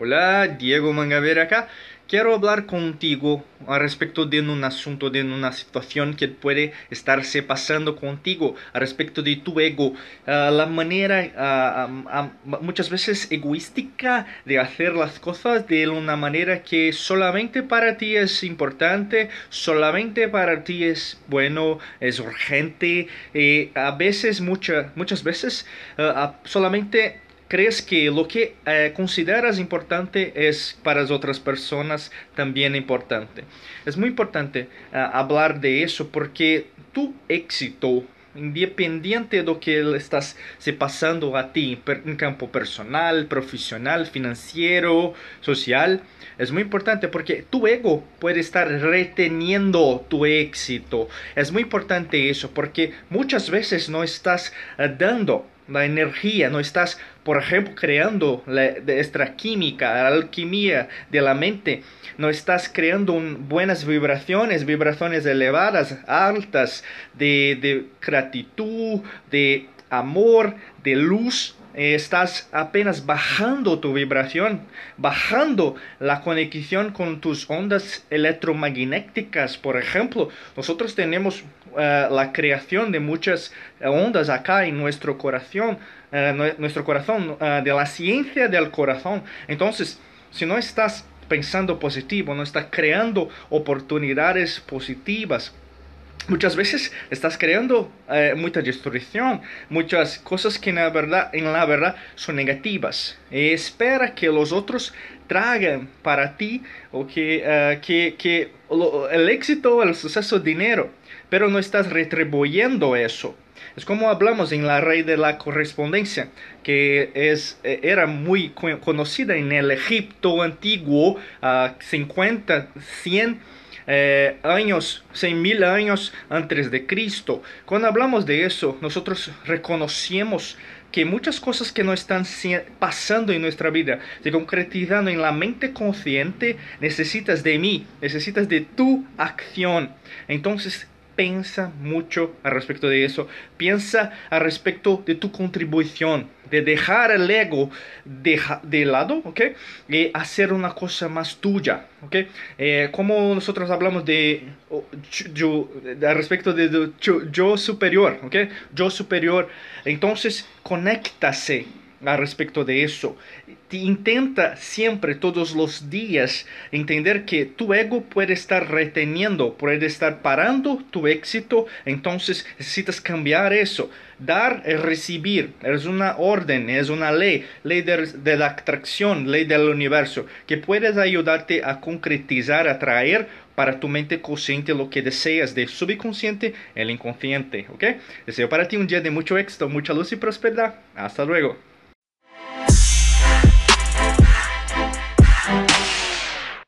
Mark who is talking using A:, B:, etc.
A: Hola, Diego Mangavera acá. Quiero hablar contigo a respecto de un asunto, de una situación que puede estarse pasando contigo, a respecto de tu ego, uh, la manera uh, uh, muchas veces egoística de hacer las cosas de una manera que solamente para ti es importante, solamente para ti es bueno, es urgente, eh, a veces, mucha, muchas veces, solamente crees que lo que eh, consideras importante es para las otras personas también importante. Es muy importante uh, hablar de eso porque tu éxito, independiente de lo que estás se pasando a ti en campo personal, profesional, financiero, social, es muy importante porque tu ego puede estar reteniendo tu éxito. Es muy importante eso porque muchas veces no estás uh, dando la energía, no estás, por ejemplo, creando la, esta química, la alquimia de la mente, no estás creando buenas vibraciones, vibraciones elevadas, altas, de, gratitud, de amor, de luz, eh, estás apenas bajando tu vibración, bajando la conexión con tus ondas electromagnéticas. Por ejemplo, nosotros tenemos uh, la creación de muchas ondas acá en nuestro corazón, uh, nuestro corazón, de la ciencia del corazón. Entonces, si no estás pensando positivo, no estás creando oportunidades positivas, muchas veces estás creando eh, mucha destrucción, muchas cosas que en la verdad, en la verdad son negativas. Y espera que los otros traigan para ti o que, que, que el éxito, el suceso, dinero, pero no estás retribuyendo eso. Es como hablamos en la ley de la correspondencia, que es, eh, era muy conocida en el Egipto antiguo, uh, 50, 100 eh, años, seis mil años antes de Cristo. Cuando hablamos de eso, nosotros reconocemos que muchas cosas que no están pasando en nuestra vida, se concretizando en la mente consciente, necesitas de mí, necesitas de tu acción. Entonces, piensa mucho al respecto de eso. Piensa al respecto de tu contribución, de dejar el ego de, de lado, ¿ok? Y hacer una cosa más tuya, ¿ok? Eh, como nosotros hablamos de yo, al respecto de, yo superior, ¿ok? Yo superior. Entonces, conéctase al respecto de eso. Intenta siempre, todos los días, entender que tu ego puede estar reteniendo, puede estar parando tu éxito, entonces necesitas cambiar eso. Dar es recibir, es una orden, es una ley, ley de, de la atracción, ley del universo, que puedes ayudarte a concretizar, a traer para tu mente consciente lo que deseas de subconsciente el inconsciente, ¿ok? Deseo para ti un día de mucho éxito, mucha luz y prosperidad. Hasta luego.